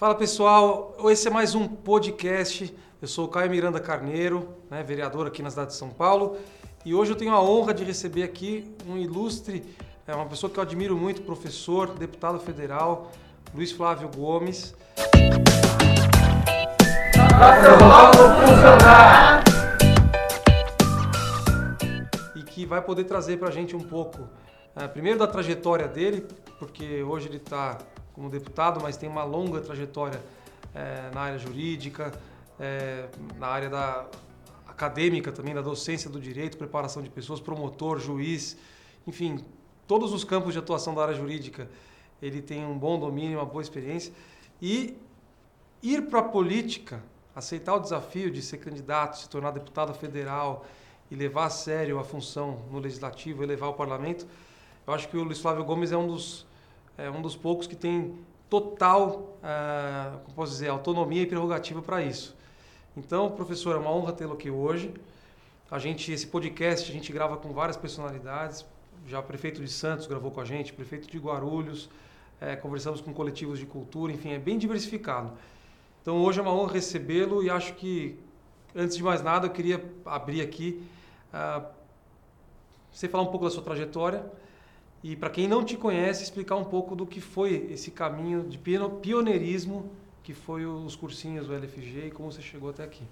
Fala pessoal, esse é mais um podcast. Eu sou o Caio Miranda Carneiro, né, vereador aqui na cidade de São Paulo, e hoje eu tenho a honra de receber aqui um ilustre, é uma pessoa que eu admiro muito, professor, deputado federal, Luiz Flávio Gomes. E que vai poder trazer para a gente um pouco, é, primeiro da trajetória dele, porque hoje ele está como deputado, mas tem uma longa trajetória é, na área jurídica, é, na área da acadêmica também, da docência do direito, preparação de pessoas, promotor, juiz, enfim, todos os campos de atuação da área jurídica, ele tem um bom domínio, uma boa experiência. E ir para a política, aceitar o desafio de ser candidato, se tornar deputado federal e levar a sério a função no legislativo, elevar o parlamento, eu acho que o Luiz Flávio Gomes é um dos é um dos poucos que tem total, uh, como posso dizer, autonomia e prerrogativa para isso. Então, professor, é uma honra tê-lo aqui hoje. A gente, esse podcast, a gente grava com várias personalidades. Já o prefeito de Santos gravou com a gente, prefeito de Guarulhos, é, conversamos com coletivos de cultura, enfim, é bem diversificado. Então, hoje é uma honra recebê-lo e acho que, antes de mais nada, eu queria abrir aqui, uh, você falar um pouco da sua trajetória, e para quem não te conhece, explicar um pouco do que foi esse caminho de pioneirismo que foi os cursinhos do LFG e como você chegou até aqui.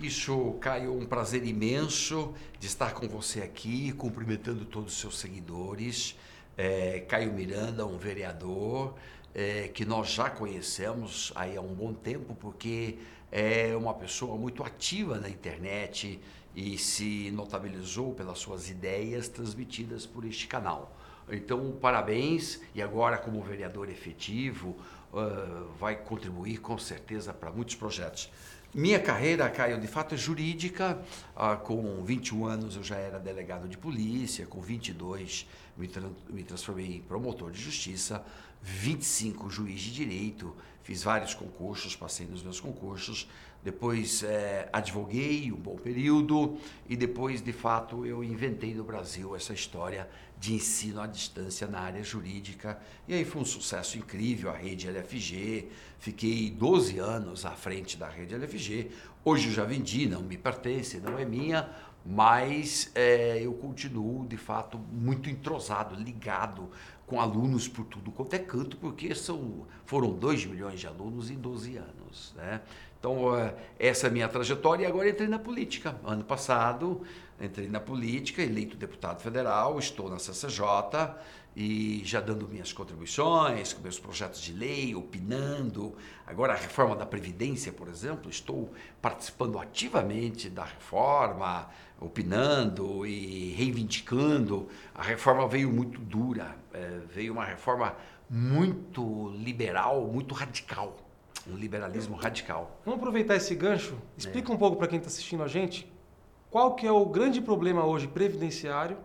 Isso, Caio, um prazer imenso de estar com você aqui, cumprimentando todos os seus seguidores. É, Caio Miranda, um vereador é, que nós já conhecemos aí há um bom tempo, porque é uma pessoa muito ativa na internet e se notabilizou pelas suas ideias transmitidas por este canal. Então, parabéns. E agora, como vereador efetivo, uh, vai contribuir com certeza para muitos projetos. Minha carreira, Caio, de fato é jurídica. Uh, com 21 anos eu já era delegado de polícia, com 22 me, tra me transformei em promotor de justiça, 25 juiz de direito, fiz vários concursos, passei nos meus concursos, depois é, advoguei um bom período e depois, de fato, eu inventei no Brasil essa história de ensino à distância na área jurídica. E aí foi um sucesso incrível a rede LFG. Fiquei 12 anos à frente da rede LFG. Hoje eu já vendi, não me pertence, não é minha, mas é, eu continuo, de fato, muito entrosado, ligado com alunos por tudo quanto é canto, porque são, foram 2 milhões de alunos em 12 anos. Né? Então, essa é a minha trajetória e agora entrei na política. Ano passado, entrei na política, eleito deputado federal, estou na CCJ e já dando minhas contribuições, com meus projetos de lei, opinando. Agora, a reforma da Previdência, por exemplo, estou participando ativamente da reforma, opinando e reivindicando. A reforma veio muito dura, é, veio uma reforma muito liberal, muito radical. Um liberalismo radical. Vamos aproveitar esse gancho. Explica é. um pouco para quem está assistindo a gente qual que é o grande problema hoje previdenciário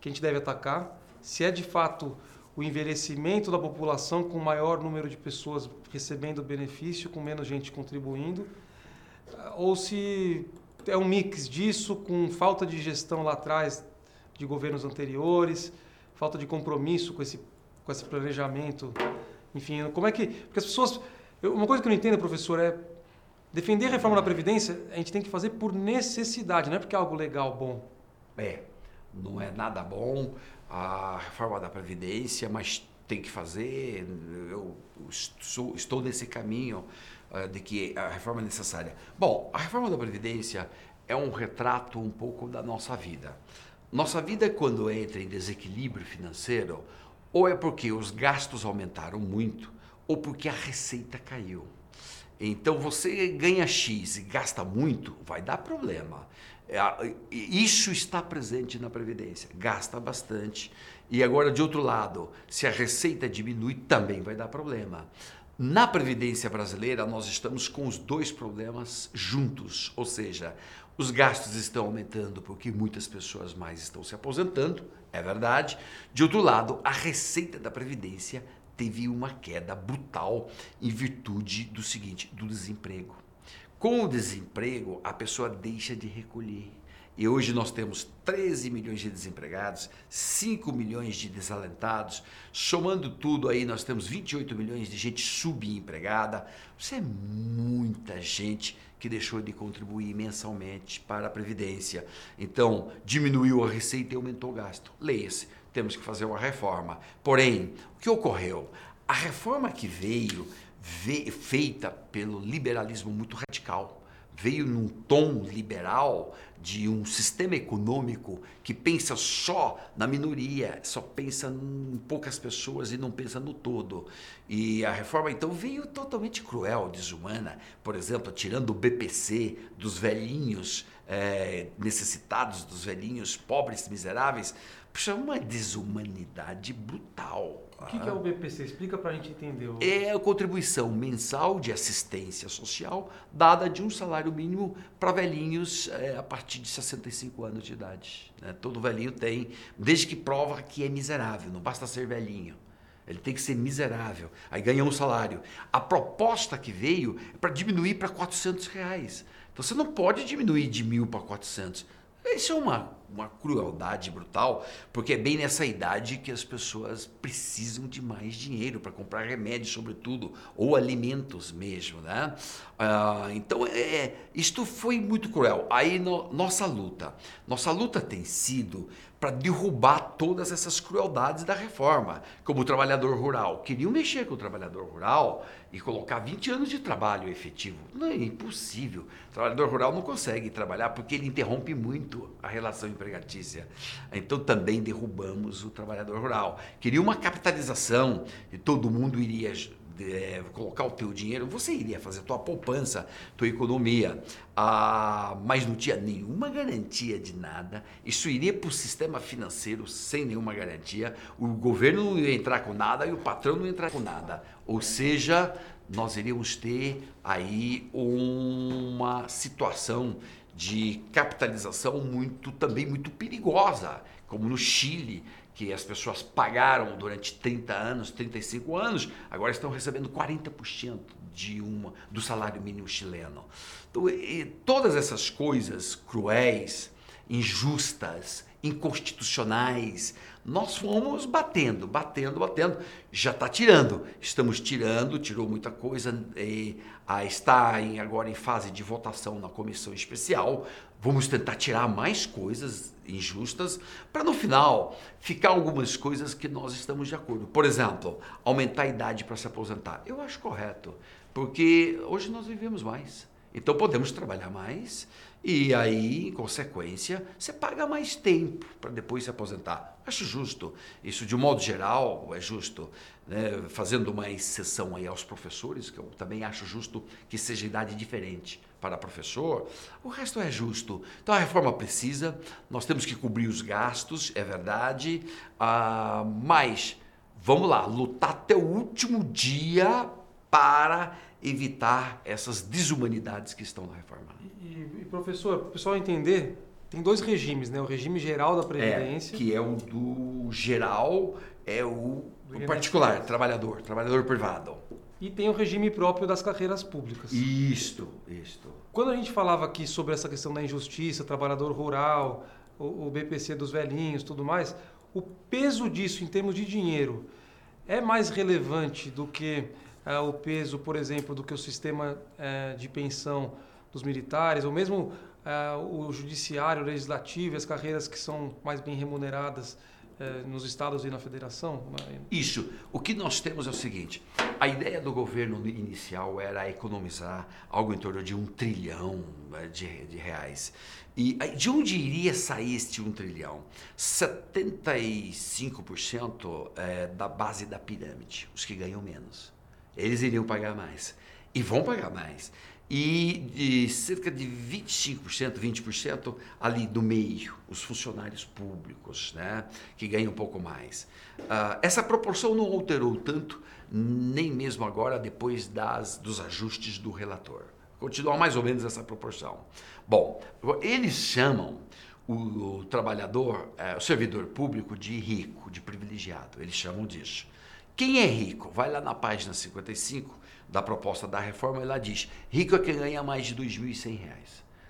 que a gente deve atacar, se é de fato o envelhecimento da população com maior número de pessoas recebendo benefício, com menos gente contribuindo, ou se é um mix disso com falta de gestão lá atrás de governos anteriores, falta de compromisso com esse, com esse planejamento. Enfim, como é que. Porque as pessoas. Uma coisa que eu não entendo, professor, é Defender a reforma da Previdência, a gente tem que fazer por necessidade, não é porque é algo legal, bom. É, não é nada bom a reforma da Previdência, mas tem que fazer. Eu estou nesse caminho uh, de que a reforma é necessária. Bom, a reforma da Previdência é um retrato um pouco da nossa vida. Nossa vida, quando entra em desequilíbrio financeiro, ou é porque os gastos aumentaram muito, ou porque a receita caiu. Então você ganha X e gasta muito, vai dar problema. É, isso está presente na Previdência, gasta bastante. E agora, de outro lado, se a receita diminui, também vai dar problema. Na Previdência brasileira, nós estamos com os dois problemas juntos, ou seja, os gastos estão aumentando porque muitas pessoas mais estão se aposentando, é verdade. De outro lado, a receita da Previdência teve uma queda brutal em virtude do seguinte, do desemprego. Com o desemprego, a pessoa deixa de recolher. E hoje nós temos 13 milhões de desempregados, 5 milhões de desalentados, somando tudo aí nós temos 28 milhões de gente subempregada. Isso é muita gente que deixou de contribuir mensalmente para a Previdência. Então, diminuiu a receita e aumentou o gasto. Leia-se, temos que fazer uma reforma. Porém, o que ocorreu? A reforma que veio, veio feita pelo liberalismo muito radical veio num tom liberal de um sistema econômico que pensa só na minoria, só pensa em poucas pessoas e não pensa no todo. E a reforma então veio totalmente cruel, desumana, por exemplo, tirando o BPC dos velhinhos é, necessitados, dos velhinhos pobres, miseráveis. Puxa, é uma desumanidade brutal. O que, que é o BPC? Explica para a gente entender. É a contribuição mensal de assistência social dada de um salário mínimo para velhinhos é, a partir de 65 anos de idade. Né? Todo velhinho tem, desde que prova que é miserável, não basta ser velhinho. Ele tem que ser miserável. Aí ganha um salário. A proposta que veio é para diminuir para 400 reais. Então você não pode diminuir de mil para 400. Isso é uma, uma crueldade brutal, porque é bem nessa idade que as pessoas precisam de mais dinheiro para comprar remédios, sobretudo, ou alimentos mesmo, né? Ah, então, é, é, isto foi muito cruel. Aí, no, nossa luta, nossa luta tem sido para derrubar todas essas crueldades da reforma, como o trabalhador rural. Queriam mexer com o trabalhador rural e colocar 20 anos de trabalho efetivo. Não é impossível. O trabalhador rural não consegue trabalhar porque ele interrompe muito a relação empregatícia. Então também derrubamos o trabalhador rural. Queria uma capitalização e todo mundo iria é, colocar o teu dinheiro, você iria fazer tua poupança, tua economia, ah, mas não tinha nenhuma garantia de nada. Isso iria para o sistema financeiro sem nenhuma garantia. O governo não ia entrar com nada e o patrão não ia entrar com nada. Ou seja, nós iríamos ter aí uma situação de capitalização muito também muito perigosa, como no Chile, que as pessoas pagaram durante 30 anos, 35 anos, agora estão recebendo 40% de uma, do salário mínimo chileno. Então, todas essas coisas cruéis, injustas, inconstitucionais, nós fomos batendo, batendo, batendo. Já está tirando. Estamos tirando, tirou muita coisa. E, ah, está em, agora em fase de votação na comissão especial. Vamos tentar tirar mais coisas injustas para no final ficar algumas coisas que nós estamos de acordo. Por exemplo, aumentar a idade para se aposentar. Eu acho correto, porque hoje nós vivemos mais. Então podemos trabalhar mais e aí, em consequência, você paga mais tempo para depois se aposentar. Acho justo. Isso, de um modo geral, é justo. Né? Fazendo uma exceção aí aos professores, que eu também acho justo que seja idade diferente para professor, o resto é justo. Então a reforma precisa, nós temos que cobrir os gastos, é verdade, ah, mas vamos lá, lutar até o último dia para evitar essas desumanidades que estão na reforma. E, e professor, para o pessoal entender, tem dois regimes, né? O regime geral da Previdência. É, que é o do geral, é o, o particular, trabalhador, trabalhador privado. E tem o regime próprio das carreiras públicas. Isto, isto. Quando a gente falava aqui sobre essa questão da injustiça, trabalhador rural, o, o BPC dos velhinhos, tudo mais, o peso disso em termos de dinheiro é mais relevante do que é, o peso, por exemplo, do que o sistema é, de pensão dos militares, ou mesmo é, o judiciário, o legislativo, as carreiras que são mais bem remuneradas nos estados e na federação? Né? Isso. O que nós temos é o seguinte: a ideia do governo inicial era economizar algo em torno de um trilhão né, de, de reais. E de onde iria sair este um trilhão? 75% é da base da pirâmide, os que ganham menos. Eles iriam pagar mais. E vão pagar mais. E de cerca de 25%, 20% ali do meio, os funcionários públicos, né, que ganham um pouco mais. Uh, essa proporção não alterou tanto, nem mesmo agora, depois das, dos ajustes do relator. Continua mais ou menos essa proporção. Bom, eles chamam o, o trabalhador, é, o servidor público de rico, de privilegiado. Eles chamam disso. Quem é rico? Vai lá na página 55 da proposta da reforma e lá diz: rico é quem ganha mais de R$ 2.100.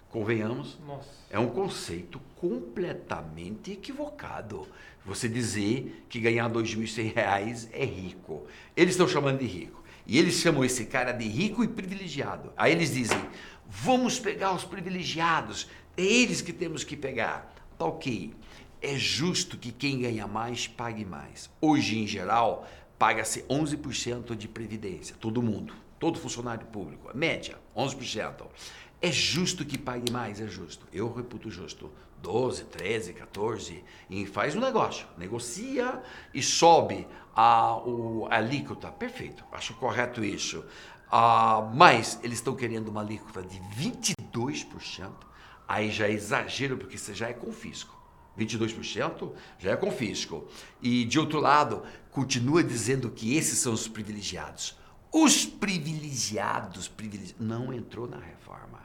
Convenhamos? Nossa. É um conceito completamente equivocado. Você dizer que ganhar R$ 2.100 é rico. Eles estão chamando de rico. E eles chamam esse cara de rico e privilegiado. Aí eles dizem: vamos pegar os privilegiados, é eles que temos que pegar. Tá ok. É justo que quem ganha mais pague mais. Hoje, em geral, paga-se 11% de previdência, todo mundo, todo funcionário público, média, 11%. É justo que pague mais, é justo. Eu reputo justo. 12, 13, 14, e faz um negócio, negocia e sobe a, o, a alíquota. Perfeito, acho correto isso. Ah, mas eles estão querendo uma alíquota de 22%, aí já é exagero, porque você já é confisco. 22% já é confisco. E de outro lado, continua dizendo que esses são os privilegiados. Os privilegiados, não entrou na reforma.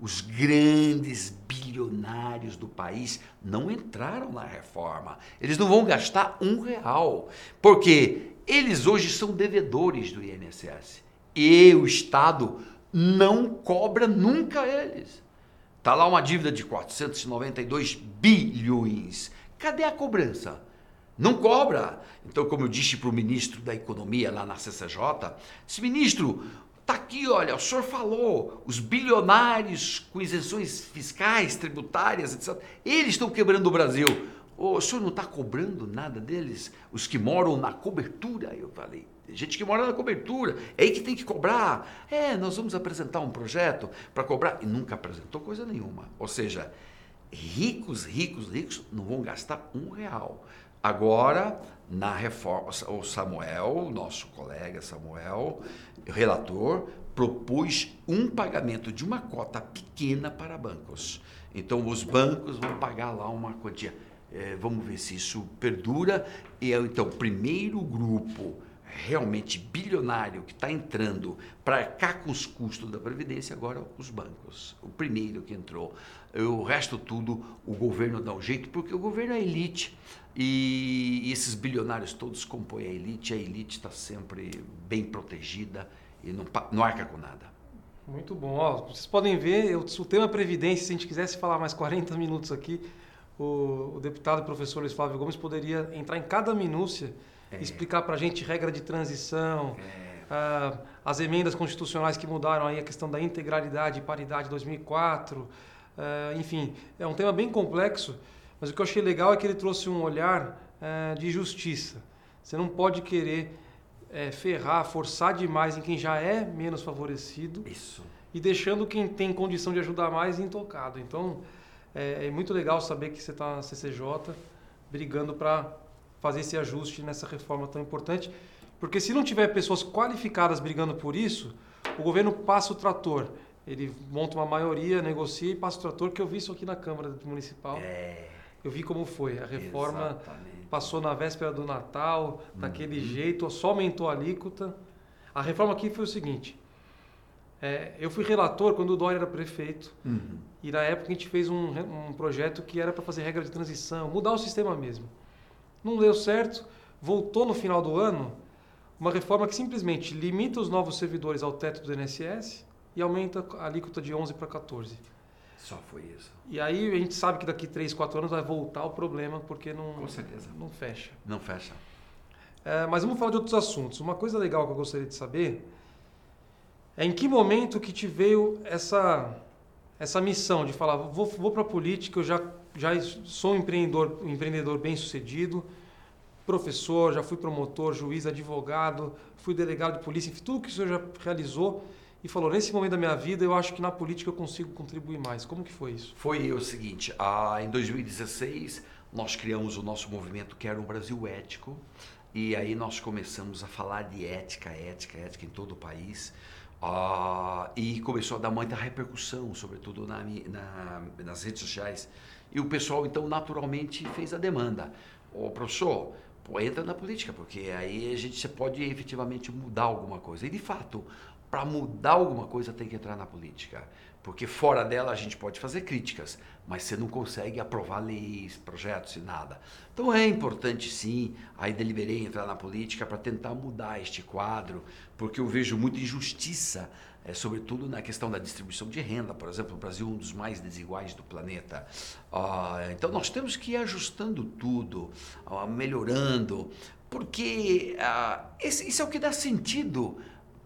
Os grandes bilionários do país não entraram na reforma. Eles não vão gastar um real, porque eles hoje são devedores do INSS. E o Estado não cobra nunca eles. Está lá uma dívida de 492 bilhões. Cadê a cobrança? Não cobra. Então, como eu disse para o ministro da Economia lá na CCJ, disse, ministro, Está aqui, olha, o senhor falou, os bilionários com isenções fiscais, tributárias, etc. Eles estão quebrando o Brasil. O senhor não está cobrando nada deles? Os que moram na cobertura, eu falei. Gente que mora na cobertura, é aí que tem que cobrar. É, nós vamos apresentar um projeto para cobrar. E nunca apresentou coisa nenhuma. Ou seja, ricos, ricos, ricos não vão gastar um real. Agora, na reforma, o Samuel, nosso colega Samuel, relator, propôs um pagamento de uma cota pequena para bancos. Então, os bancos vão pagar lá uma quantia. É, vamos ver se isso perdura. E então, o primeiro grupo realmente bilionário que está entrando para arcar com os custos da Previdência, agora os bancos. O primeiro que entrou. O resto tudo, o governo dá um jeito, porque o governo é elite. E esses bilionários todos compõem a elite, a elite está sempre bem protegida e não, não arca com nada. Muito bom. Ó, vocês podem ver, o tema Previdência, se a gente quisesse falar mais 40 minutos aqui, o, o deputado professor Luiz Flávio Gomes poderia entrar em cada minúcia, é. explicar para a gente regra de transição, é. as emendas constitucionais que mudaram aí a questão da integralidade e paridade 2004, enfim, é um tema bem complexo. Mas o que eu achei legal é que ele trouxe um olhar é, de justiça. Você não pode querer é, ferrar, forçar demais em quem já é menos favorecido. Isso. E deixando quem tem condição de ajudar mais intocado. Então, é, é muito legal saber que você está na CCJ brigando para fazer esse ajuste nessa reforma tão importante. Porque se não tiver pessoas qualificadas brigando por isso, o governo passa o trator. Ele monta uma maioria, negocia e passa o trator, que eu vi isso aqui na Câmara Municipal. É eu vi como foi. A reforma Exatamente. passou na véspera do Natal, uhum. daquele jeito, só aumentou a alíquota. A reforma aqui foi o seguinte. É, eu fui relator quando o Dória era prefeito. Uhum. E na época a gente fez um, um projeto que era para fazer regra de transição, mudar o sistema mesmo. Não deu certo, voltou no final do ano uma reforma que simplesmente limita os novos servidores ao teto do INSS e aumenta a alíquota de 11 para 14. Só foi isso. E aí a gente sabe que daqui 3, 4 anos vai voltar o problema, porque não, Com certeza. não fecha. Não fecha. É, mas vamos falar de outros assuntos. Uma coisa legal que eu gostaria de saber é em que momento que te veio essa, essa missão de falar, vou, vou para a política, eu já, já sou um empreendedor, um empreendedor bem sucedido, professor, já fui promotor, juiz, advogado, fui delegado de polícia, enfim, tudo que o senhor já realizou e falou: nesse momento da minha vida, eu acho que na política eu consigo contribuir mais. Como que foi isso? Foi o seguinte: ah, em 2016 nós criamos o nosso movimento que era um Brasil ético e aí nós começamos a falar de ética, ética, ética em todo o país. Ah, e começou a dar muita repercussão, sobretudo na, na, nas redes sociais. E o pessoal, então, naturalmente fez a demanda. Ô, professor, pô, entra na política, porque aí a gente pode efetivamente mudar alguma coisa. E, de fato, para mudar alguma coisa tem que entrar na política. Porque fora dela a gente pode fazer críticas, mas você não consegue aprovar leis, projetos e nada. Então é importante sim, aí deliberei entrar na política para tentar mudar este quadro, porque eu vejo muita injustiça, é, sobretudo na questão da distribuição de renda. Por exemplo, o Brasil é um dos mais desiguais do planeta. Ah, então nós temos que ir ajustando tudo, ah, melhorando, porque ah, esse, isso é o que dá sentido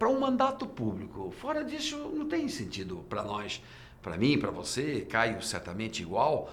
para um mandato público. Fora disso, não tem sentido para nós, para mim, para você, Caio, certamente igual.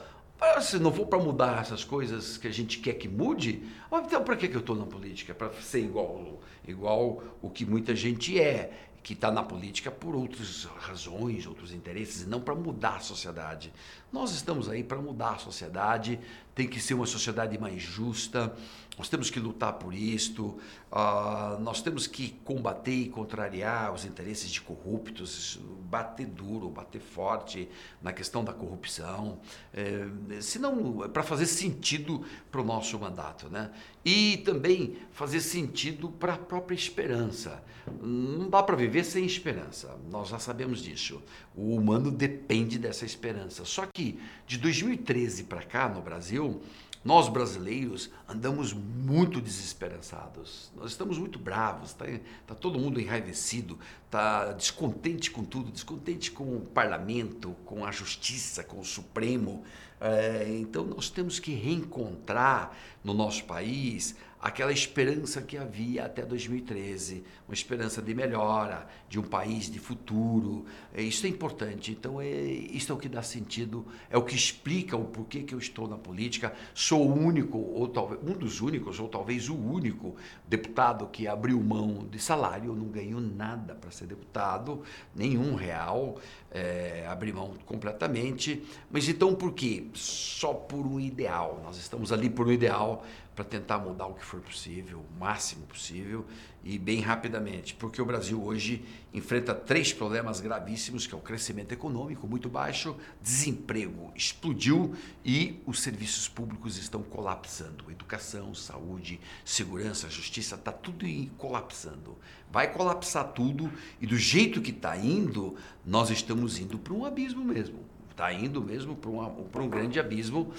Se não for para mudar essas coisas que a gente quer que mude, então para que, que eu estou na política? Para ser igual, igual o que muita gente é que está na política por outras razões, outros interesses, e não para mudar a sociedade. Nós estamos aí para mudar a sociedade, tem que ser uma sociedade mais justa, nós temos que lutar por isto, uh, nós temos que combater e contrariar os interesses de corruptos, bater duro, bater forte na questão da corrupção, é, senão para fazer sentido para o nosso mandato, né? E também fazer sentido para a própria esperança. Não dá para viver sem esperança, nós já sabemos disso. O humano depende dessa esperança. Só que de 2013 para cá no Brasil nós brasileiros andamos muito desesperançados. Nós estamos muito bravos, está tá todo mundo enraivecido, está descontente com tudo, descontente com o parlamento, com a justiça, com o Supremo. É, então nós temos que reencontrar no nosso país aquela esperança que havia até 2013, uma esperança de melhora, de um país de futuro. É, isso é importante. Então, é, isso é o que dá sentido, é o que explica o porquê que eu estou na política. Sou o único, ou talvez um dos únicos, ou talvez o único deputado que abriu mão de salário. Eu não ganho nada para ser deputado, nenhum real, é, abri mão completamente. Mas então por quê? Só por um ideal. Nós estamos ali por um ideal para tentar mudar o que for possível, o máximo possível e bem rapidamente, porque o Brasil hoje enfrenta três problemas gravíssimos, que é o crescimento econômico muito baixo, desemprego explodiu e os serviços públicos estão colapsando. Educação, saúde, segurança, justiça, está tudo colapsando. Vai colapsar tudo e do jeito que está indo, nós estamos indo para um abismo mesmo está indo mesmo para um, grande abismo.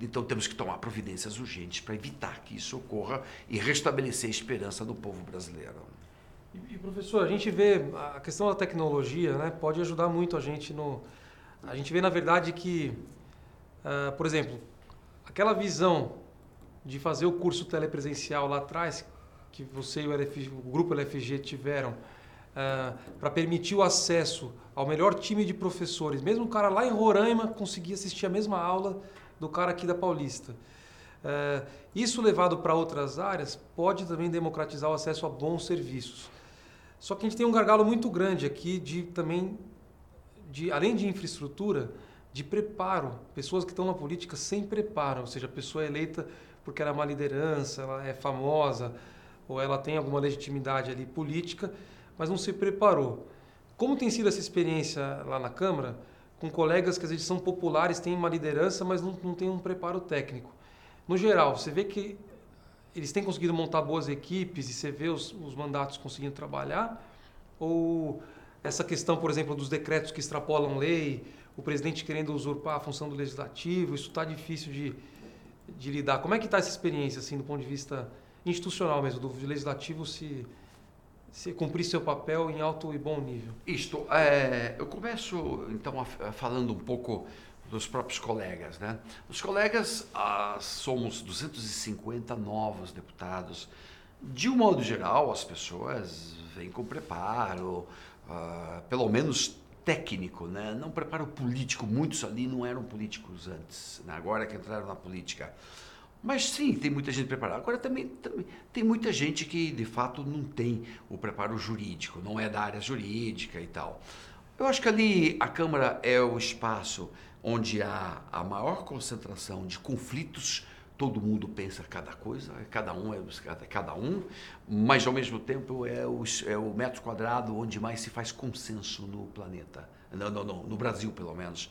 então temos que tomar providências urgentes para evitar que isso ocorra e restabelecer a esperança do povo brasileiro. E, e, professor, a gente vê a questão da tecnologia, né, pode ajudar muito a gente no. A gente vê na verdade que, uh, por exemplo, aquela visão de fazer o curso telepresencial lá atrás, que você e o, LF, o grupo LFG tiveram, uh, para permitir o acesso ao melhor time de professores. Mesmo o cara lá em Roraima conseguia assistir a mesma aula do cara aqui da Paulista. Uh, isso levado para outras áreas pode também democratizar o acesso a bons serviços. Só que a gente tem um gargalo muito grande aqui de também, de, além de infraestrutura, de preparo. Pessoas que estão na política sem preparo, ou seja, a pessoa é eleita porque ela é uma liderança, ela é famosa, ou ela tem alguma legitimidade ali política, mas não se preparou. Como tem sido essa experiência lá na Câmara, com colegas que às vezes são populares, têm uma liderança, mas não, não têm um preparo técnico? No geral, você vê que eles têm conseguido montar boas equipes e você vê os, os mandatos conseguindo trabalhar? Ou essa questão, por exemplo, dos decretos que extrapolam lei, o presidente querendo usurpar a função do legislativo, isso está difícil de, de lidar. Como é que está essa experiência, assim, do ponto de vista institucional mesmo, do legislativo se se cumprir seu papel em alto e bom nível? Isto, é, eu começo então a, a falando um pouco dos próprios colegas, né? Os colegas, ah, somos 250 novos deputados. De um modo geral, as pessoas vêm com preparo, ah, pelo menos técnico, né? Não preparo político. Muitos ali não eram políticos antes, né? agora que entraram na política. Mas sim, tem muita gente preparada. Agora também, também, tem muita gente que de fato não tem o preparo jurídico, não é da área jurídica e tal. Eu acho que ali a Câmara é o espaço onde há a maior concentração de conflitos. Todo mundo pensa cada coisa, cada um é cada um, mas ao mesmo tempo é o, é o metro quadrado onde mais se faz consenso no planeta. no, no, no Brasil pelo menos.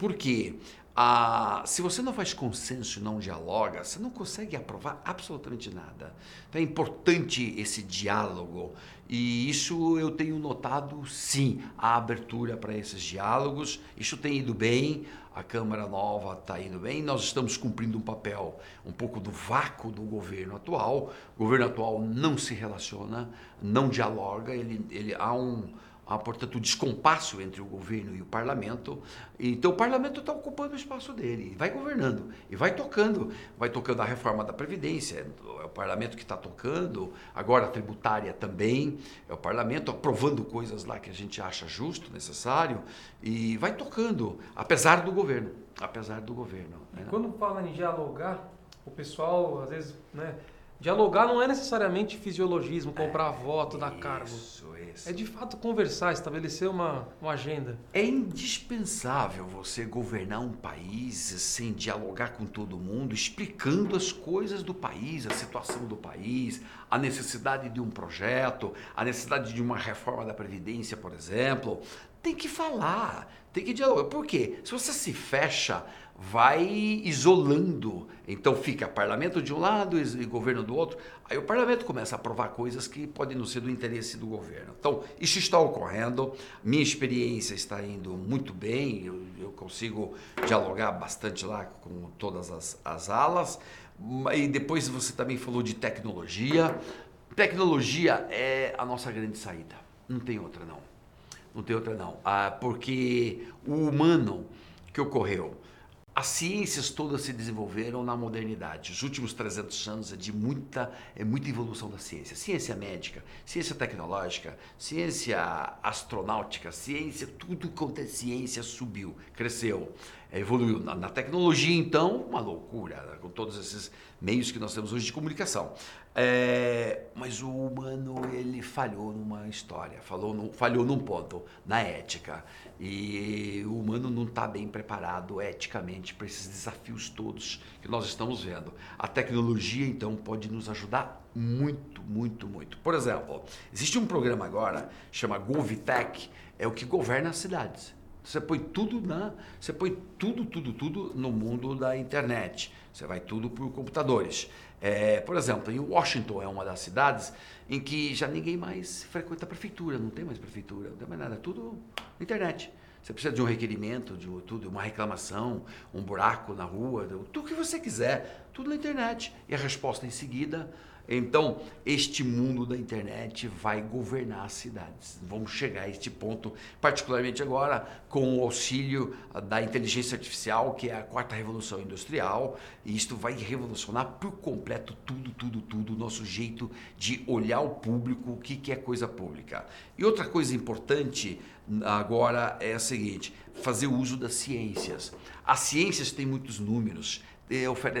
Por quê? Ah, se você não faz consenso e não dialoga, você não consegue aprovar absolutamente nada. Então é importante esse diálogo e isso eu tenho notado, sim, a abertura para esses diálogos. Isso tem ido bem, a Câmara Nova está indo bem. Nós estamos cumprindo um papel um pouco do vácuo do governo atual. O governo atual não se relaciona, não dialoga, ele, ele há um há, portanto, um descompasso entre o governo e o parlamento. Então, o parlamento está ocupando o espaço dele, vai governando, e vai tocando. Vai tocando a reforma da Previdência, é o parlamento que está tocando, agora a tributária também, é o parlamento aprovando coisas lá que a gente acha justo, necessário, e vai tocando, apesar do governo. Apesar do governo. Né? Quando fala em dialogar, o pessoal, às vezes, né, Dialogar não é necessariamente fisiologismo, comprar é, voto, dar cargo. Isso, isso. É de fato conversar, estabelecer uma, uma agenda. É indispensável você governar um país sem dialogar com todo mundo, explicando as coisas do país, a situação do país, a necessidade de um projeto, a necessidade de uma reforma da Previdência, por exemplo. Tem que falar, tem que dialogar. Por quê? Se você se fecha vai isolando. Então fica parlamento de um lado e governo do outro. Aí o parlamento começa a aprovar coisas que podem não ser do interesse do governo. Então isso está ocorrendo. Minha experiência está indo muito bem. Eu, eu consigo dialogar bastante lá com todas as, as alas. E depois você também falou de tecnologia. Tecnologia é a nossa grande saída. Não tem outra não. Não tem outra não. Ah, porque o humano que ocorreu as ciências todas se desenvolveram na modernidade. Os últimos 300 anos é de muita, é muita evolução da ciência. Ciência médica, ciência tecnológica, ciência astronáutica, ciência, tudo quanto é ciência subiu, cresceu, evoluiu. Na, na tecnologia, então, uma loucura, né? com todos esses meios que nós temos hoje de comunicação. É, mas o humano ele falhou numa história, falou no, falhou num ponto, na ética. E o humano não está bem preparado eticamente para esses desafios todos que nós estamos vendo. A tecnologia, então, pode nos ajudar muito, muito, muito. Por exemplo, existe um programa agora, chama GovTech, é o que governa as cidades. Você põe tudo na, você põe tudo, tudo, tudo no mundo da internet. Você vai tudo por computadores. É, por exemplo, em Washington é uma das cidades em que já ninguém mais frequenta a prefeitura, não tem mais prefeitura, não tem mais nada, tudo na internet. Você precisa de um requerimento, de tudo, uma reclamação, um buraco na rua, tudo que você quiser, tudo na internet. E a resposta em seguida então, este mundo da internet vai governar as cidades. Vamos chegar a este ponto, particularmente agora com o auxílio da inteligência artificial, que é a quarta revolução industrial, e isto vai revolucionar por completo tudo, tudo, tudo, o nosso jeito de olhar o público, o que, que é coisa pública. E outra coisa importante agora é a seguinte: fazer uso das ciências. As ciências têm muitos números,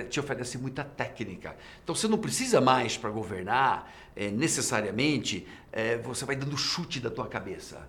te oferece muita técnica. Então você não precisa mais para governar, é, necessariamente, é, você vai dando chute da tua cabeça.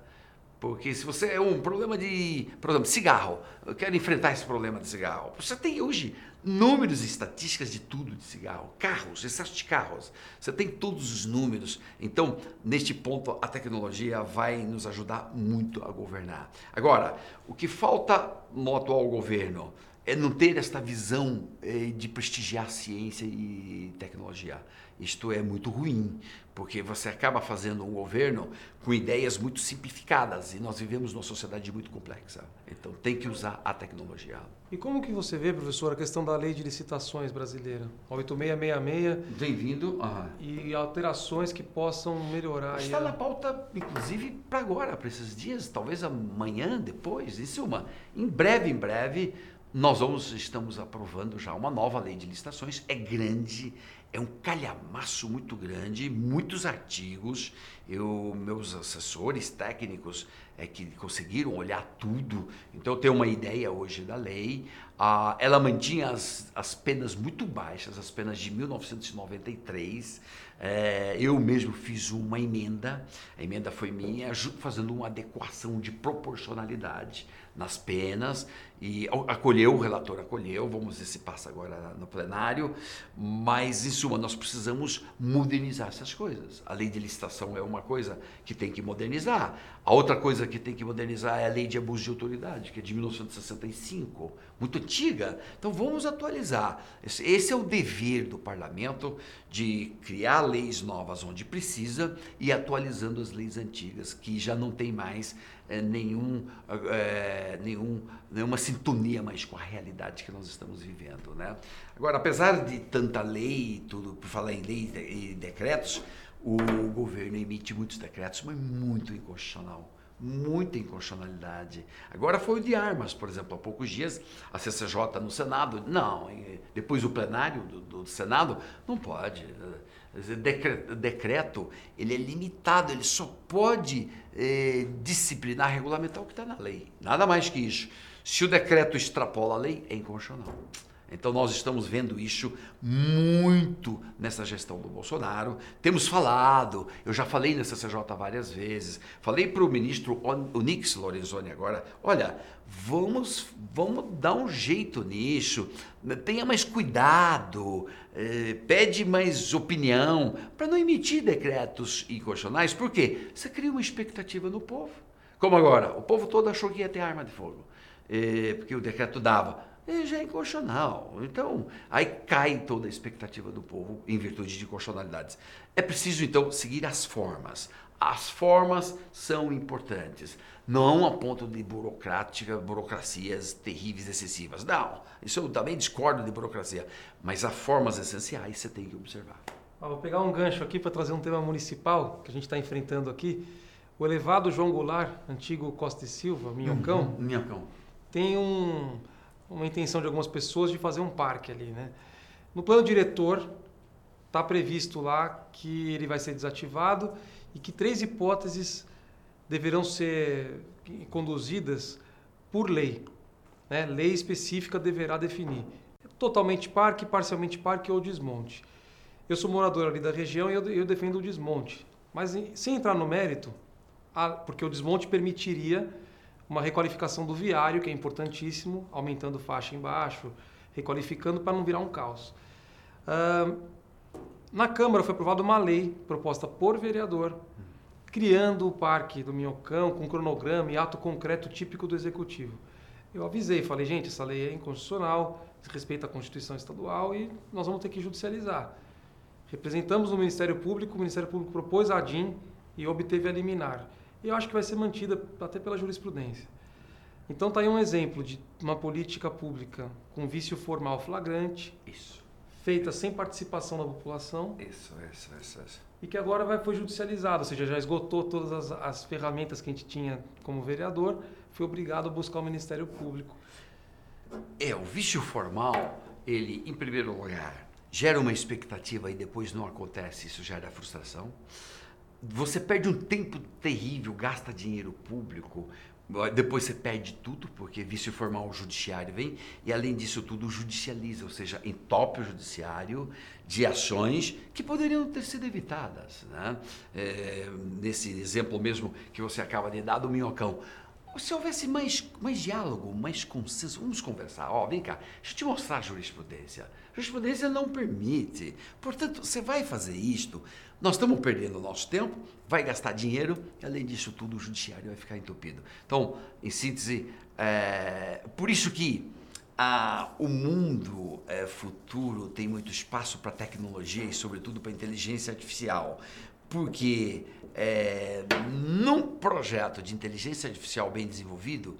Porque se você é um problema de, por exemplo, cigarro, eu quero enfrentar esse problema de cigarro. Você tem hoje números e estatísticas de tudo de cigarro, carros, excesso de carros. Você tem todos os números. Então, neste ponto, a tecnologia vai nos ajudar muito a governar. Agora, o que falta no atual governo? É não ter esta visão é, de prestigiar ciência e tecnologia. Isto é muito ruim, porque você acaba fazendo um governo com ideias muito simplificadas e nós vivemos numa sociedade muito complexa. Então tem que usar a tecnologia. E como que você vê, professor, a questão da lei de licitações brasileira, 8666? Bem-vindo. E alterações que possam melhorar. Está a... na pauta, inclusive, para agora, para esses dias, talvez amanhã, depois. Isso é uma, em breve, em breve nós vamos, estamos aprovando já uma nova lei de licitações, é grande, é um calhamaço muito grande, muitos artigos. Eu, meus assessores técnicos é que conseguiram olhar tudo, então eu tenho uma ideia hoje da lei. Ah, ela mantinha as, as penas muito baixas, as penas de 1993. É, eu mesmo fiz uma emenda, a emenda foi minha, fazendo uma adequação de proporcionalidade nas penas e acolheu, o relator acolheu, vamos ver se passa agora no plenário, mas suma, nós precisamos modernizar essas coisas. A lei de licitação é uma coisa que tem que modernizar. A outra coisa que tem que modernizar é a lei de abuso de autoridade, que é de 1965, muito antiga. Então vamos atualizar. Esse é o dever do parlamento de criar leis novas onde precisa e atualizando as leis antigas, que já não tem mais é, nenhum, é, nenhum, nenhuma sintonia mais com a realidade que nós estamos vivendo. Né? Agora, apesar de tanta lei, tudo por falar em lei e decretos, o governo emite muitos decretos, mas muito inconstitucional muita inconstitucionalidade. Agora foi o de armas, por exemplo, há poucos dias a CCJ no Senado, não, depois o plenário do, do Senado, não pode. Decreto, decreto, ele é limitado, ele só pode eh, disciplinar, regulamentar o que está na lei. Nada mais que isso. Se o decreto extrapola a lei, é inconstitucional. Então nós estamos vendo isso muito nessa gestão do Bolsonaro. Temos falado, eu já falei nessa CJ várias vezes, falei para o ministro Onix Lorenzoni agora, olha, vamos, vamos dar um jeito nisso, tenha mais cuidado, eh, pede mais opinião, para não emitir decretos inconstitucionais, por quê? Você cria uma expectativa no povo. Como agora, o povo todo achou que ia ter arma de fogo, eh, porque o decreto dava já é inconstitucional. Então, aí cai toda a expectativa do povo em virtude de constitucionalidades. É preciso, então, seguir as formas. As formas são importantes, não a ponto de burocrática, burocracias terríveis, excessivas. Não, isso eu também discordo de burocracia, mas as formas essenciais você tem que observar. vou pegar um gancho aqui para trazer um tema municipal que a gente está enfrentando aqui. O elevado João Goulart, antigo Costa e Silva, Minhocão, uhum, Minhocão. Tem um, uma intenção de algumas pessoas de fazer um parque ali, né? No plano diretor está previsto lá que ele vai ser desativado e que três hipóteses deverão ser conduzidas por lei. Né? Lei específica deverá definir totalmente parque, parcialmente parque ou desmonte. Eu sou morador ali da região e eu, eu defendo o desmonte. Mas sem entrar no mérito, porque o desmonte permitiria uma requalificação do viário, que é importantíssimo, aumentando faixa embaixo, requalificando para não virar um caos. Uh, na Câmara foi aprovada uma lei proposta por vereador, criando o Parque do Minhocão com cronograma e ato concreto típico do Executivo. Eu avisei, falei, gente, essa lei é inconstitucional, respeita a Constituição Estadual e nós vamos ter que judicializar. Representamos no Ministério Público, o Ministério Público propôs a ADIM e obteve a liminar. E eu acho que vai ser mantida até pela jurisprudência. Então está aí um exemplo de uma política pública com vício formal flagrante. Isso. Feita sem participação da população. Isso, isso, isso. isso. E que agora vai, foi judicializado, ou seja, já esgotou todas as, as ferramentas que a gente tinha como vereador, foi obrigado a buscar o Ministério Público. É, o vício formal, ele, em primeiro lugar, gera uma expectativa e depois não acontece, isso gera frustração você perde um tempo terrível, gasta dinheiro público, depois você perde tudo, porque vício formal o judiciário vem, e além disso tudo judicializa, ou seja, entope o judiciário de ações que poderiam ter sido evitadas. Né? É, nesse exemplo mesmo que você acaba de dar do minhocão. Se houvesse mais, mais diálogo, mais consenso, vamos conversar. Ó, oh, vem cá, deixa eu te mostrar a jurisprudência. A jurisprudência não permite. Portanto, você vai fazer isto, nós estamos perdendo o nosso tempo, vai gastar dinheiro e, além disso tudo, o judiciário vai ficar entupido. Então, em síntese, é, por isso que a, o mundo é, futuro tem muito espaço para tecnologia e, sobretudo, para inteligência artificial. Porque é, num projeto de inteligência artificial bem desenvolvido,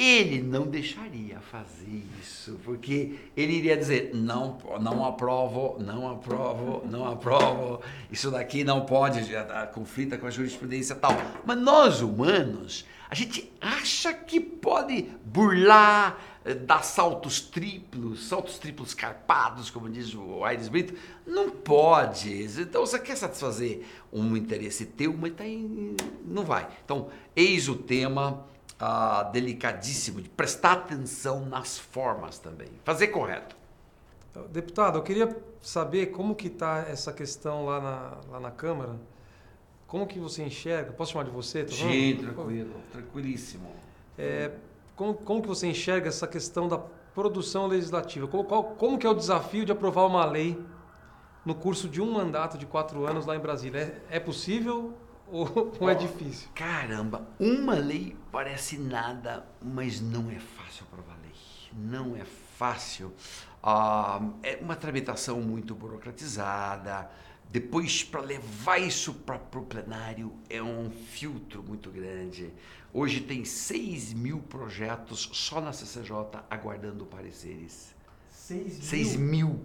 ele não deixaria fazer isso, porque ele iria dizer: não, não aprovo, não aprovo, não aprovo, isso daqui não pode, já conflita com a jurisprudência tal. Mas nós humanos, a gente acha que pode burlar, dar saltos triplos, saltos triplos carpados, como diz o Aires Brito, não pode. Então você quer satisfazer um interesse teu, mas tá em, não vai. Então, eis o tema ah, delicadíssimo de prestar atenção nas formas também, fazer correto. Deputado, eu queria saber como que está essa questão lá na, lá na Câmara. Como que você enxerga? Posso chamar de você? Tá Sim, tranquilo, tranquilíssimo. É, como, como que você enxerga essa questão da produção legislativa? Como, qual, como que é o desafio de aprovar uma lei no curso de um mandato de quatro anos lá em Brasília. É, é possível ou, ou é difícil? Caramba, uma lei parece nada, mas não é fácil aprovar lei. Não é fácil. Ah, é uma tramitação muito burocratizada. Depois, para levar isso para o plenário, é um filtro muito grande. Hoje tem 6 mil projetos só na CCJ aguardando pareceres. 6 mil? 6 mil.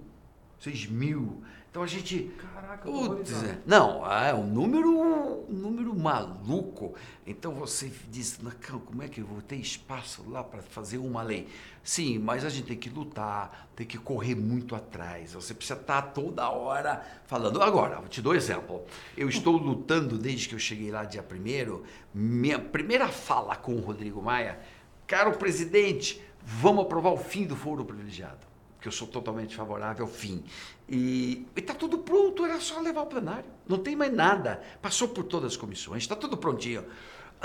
6 mil. Então a gente. Caraca, Putz, é. não, é um número, um número maluco. Então você diz, como é que eu vou ter espaço lá para fazer uma lei? Sim, mas a gente tem que lutar, tem que correr muito atrás. Você precisa estar toda hora falando. Agora, vou te dar um exemplo. Eu estou lutando desde que eu cheguei lá dia primeiro. Minha primeira fala com o Rodrigo Maia, caro presidente, vamos aprovar o fim do foro privilegiado que eu sou totalmente favorável fim. E está tudo pronto, era só levar ao plenário. Não tem mais nada. Passou por todas as comissões, está tudo prontinho.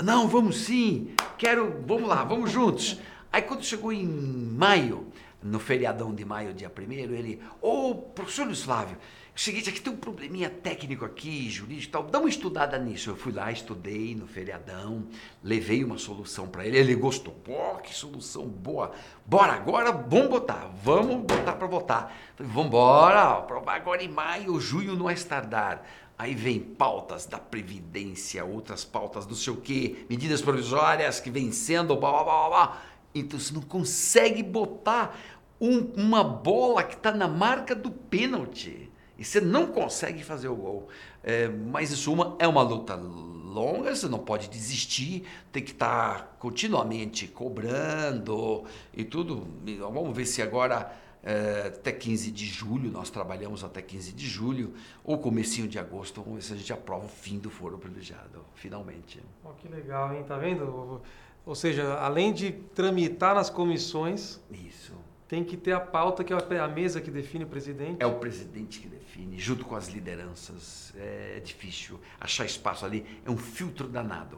Não, vamos sim, quero, vamos lá, vamos juntos. Aí quando chegou em maio, no feriadão de maio, dia primeiro, ele, ô oh, professor Luiz Flávio, o seguinte, aqui tem um probleminha técnico aqui, jurídico e tal, dá uma estudada nisso. Eu fui lá, estudei no feriadão, levei uma solução para ele, ele gostou. Pô, que solução boa. Bora, agora vamos botar, vamos botar para votar. Falei, vamos embora, aprovar agora em maio, junho não é tardar. Aí vem pautas da Previdência, outras pautas do sei o quê, medidas provisórias que vem sendo, blá, blá, blá, blá. Então você não consegue botar um, uma bola que está na marca do pênalti e você não consegue fazer o gol. É, mas em suma, é uma luta longa, você não pode desistir, tem que estar tá continuamente cobrando e tudo. Vamos ver se agora, é, até 15 de julho, nós trabalhamos até 15 de julho, ou comecinho de agosto, vamos ver se a gente aprova o fim do foro privilegiado, finalmente. Oh, que legal, hein? Tá vendo? Ou seja, além de tramitar nas comissões... Isso tem que ter a pauta que é a mesa que define o presidente. É o presidente que define, junto com as lideranças. É difícil achar espaço ali, é um filtro danado.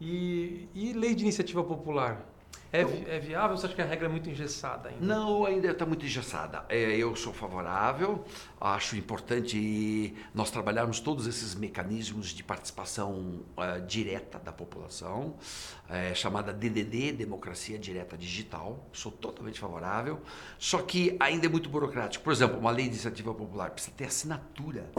E, e lei de iniciativa popular? É, é viável ou você acha que a regra é muito engessada ainda? Não, ainda está muito engessada. É, eu sou favorável, acho importante nós trabalharmos todos esses mecanismos de participação uh, direta da população, é, chamada DDD, Democracia Direta Digital. Sou totalmente favorável, só que ainda é muito burocrático. Por exemplo, uma lei de iniciativa popular precisa ter assinatura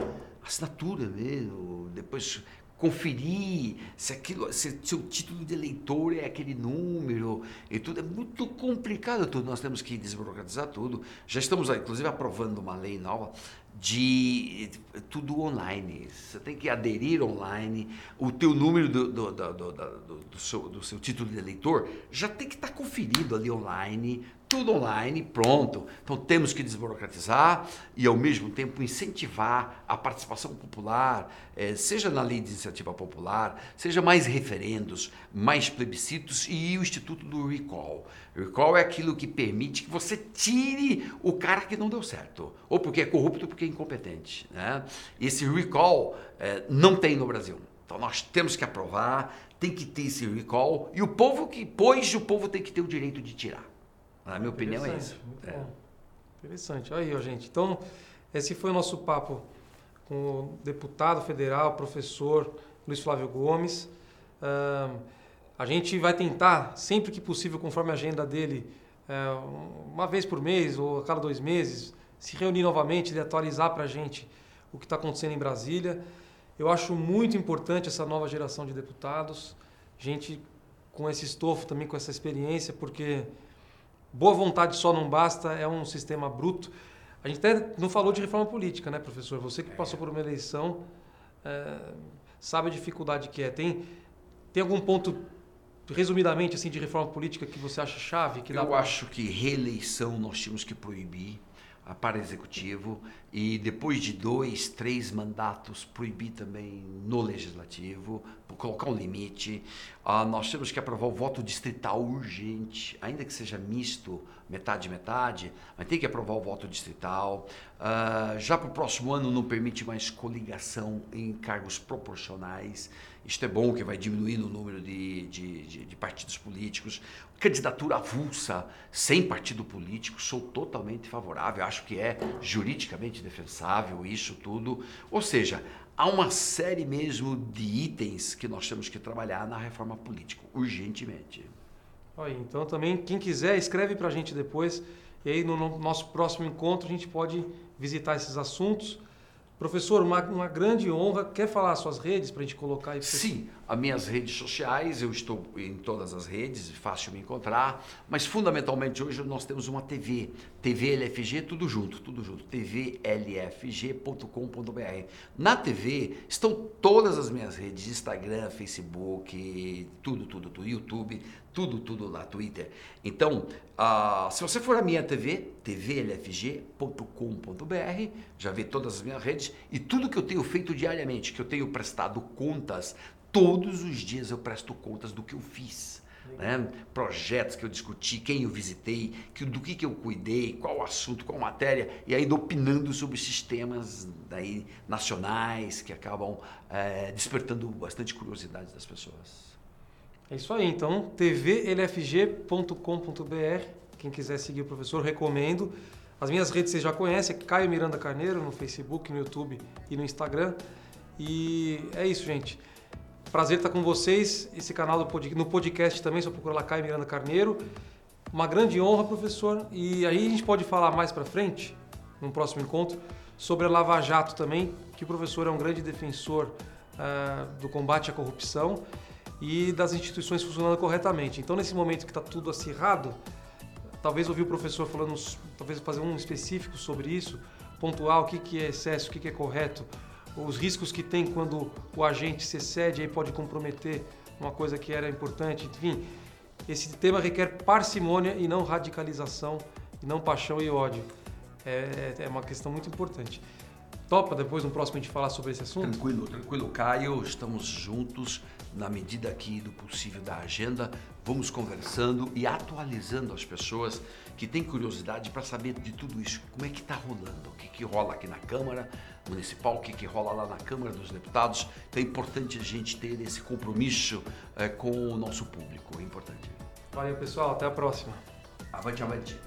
assinatura mesmo, depois conferir se aquilo, se seu título de eleitor é aquele número e tudo. É muito complicado tudo. Nós temos que desburocratizar tudo. Já estamos, inclusive, aprovando uma lei nova de tudo online. Você tem que aderir online. O teu número do, do, do, do, do seu, do seu título de eleitor já tem que estar conferido ali online tudo online, pronto. Então temos que desburocratizar e ao mesmo tempo incentivar a participação popular, eh, seja na lei de iniciativa popular, seja mais referendos, mais plebiscitos e o instituto do recall. Recall é aquilo que permite que você tire o cara que não deu certo, ou porque é corrupto ou porque é incompetente. Né? Esse recall eh, não tem no Brasil. Então nós temos que aprovar, tem que ter esse recall e o povo que pôs, o povo tem que ter o direito de tirar. Na minha opinião é isso. É. Interessante. Aí, ó, gente. Então, esse foi o nosso papo com o deputado federal, professor Luiz Flávio Gomes. Uh, a gente vai tentar, sempre que possível, conforme a agenda dele, uh, uma vez por mês ou a cada dois meses, se reunir novamente e atualizar para a gente o que está acontecendo em Brasília. Eu acho muito importante essa nova geração de deputados, gente com esse estofo também, com essa experiência, porque boa vontade só não basta, é um sistema bruto. A gente até não falou de reforma política, né, professor? Você que passou por uma eleição é, sabe a dificuldade que é. Tem, tem algum ponto, resumidamente, assim, de reforma política que você acha chave? Que Eu pra... acho que reeleição nós tínhamos que proibir para executivo e depois de dois, três mandatos proibir também no legislativo, colocar um limite. Ah, nós temos que aprovar o voto distrital urgente, ainda que seja misto, metade metade, mas tem que aprovar o voto distrital. Ah, já para o próximo ano não permite mais coligação em cargos proporcionais. Isto é bom que vai diminuindo o número de, de, de, de partidos políticos, candidatura avulsa, sem partido político, sou totalmente favorável, acho que é juridicamente defensável isso tudo. Ou seja, há uma série mesmo de itens que nós temos que trabalhar na reforma política, urgentemente. Aí, então também, quem quiser, escreve para a gente depois. E aí no nosso próximo encontro a gente pode visitar esses assuntos. Professor, uma, uma grande honra. Quer falar suas redes para a gente colocar aí? Sim, as minhas redes sociais, eu estou em todas as redes, fácil me encontrar, mas fundamentalmente hoje nós temos uma TV, TV LFG, tudo junto, tudo junto, tvlfg.com.br. Na TV estão todas as minhas redes, Instagram, Facebook, tudo, tudo, tudo, YouTube, tudo, tudo lá, Twitter. Então, uh, se você for à minha TV, tvlfg.com.br, já vê todas as minhas redes e tudo que eu tenho feito diariamente, que eu tenho prestado contas, todos os dias eu presto contas do que eu fiz. Né? Projetos que eu discuti, quem eu visitei, que, do que, que eu cuidei, qual assunto, qual matéria, e aí opinando sobre sistemas daí, nacionais que acabam é, despertando bastante curiosidade das pessoas. É isso aí, então, tvlfg.com.br. Quem quiser seguir o professor, recomendo. As minhas redes vocês já conhecem, é Caio Miranda Carneiro, no Facebook, no YouTube e no Instagram. E é isso, gente. Prazer estar com vocês. Esse canal no podcast também, só procurar lá Caio Miranda Carneiro. Uma grande honra, professor. E aí a gente pode falar mais para frente, num próximo encontro, sobre a Lava Jato também, que o professor é um grande defensor uh, do combate à corrupção e das instituições funcionando corretamente. Então, nesse momento que está tudo acirrado, talvez ouvir o professor falando, talvez fazer um específico sobre isso, pontuar o que, que é excesso, o que, que é correto, os riscos que tem quando o agente se excede e pode comprometer uma coisa que era importante. Enfim, esse tema requer parcimônia e não radicalização, e não paixão e ódio. É, é uma questão muito importante. Topa depois no próximo a gente falar sobre esse assunto? Tranquilo, tranquilo, Caio. Estamos juntos na medida aqui do possível da agenda. Vamos conversando e atualizando as pessoas que têm curiosidade para saber de tudo isso. Como é que está rolando? O que, que rola aqui na Câmara Municipal? O que, que rola lá na Câmara dos Deputados? Então é importante a gente ter esse compromisso é, com o nosso público. É importante. Valeu, pessoal. Até a próxima. Avante, avante.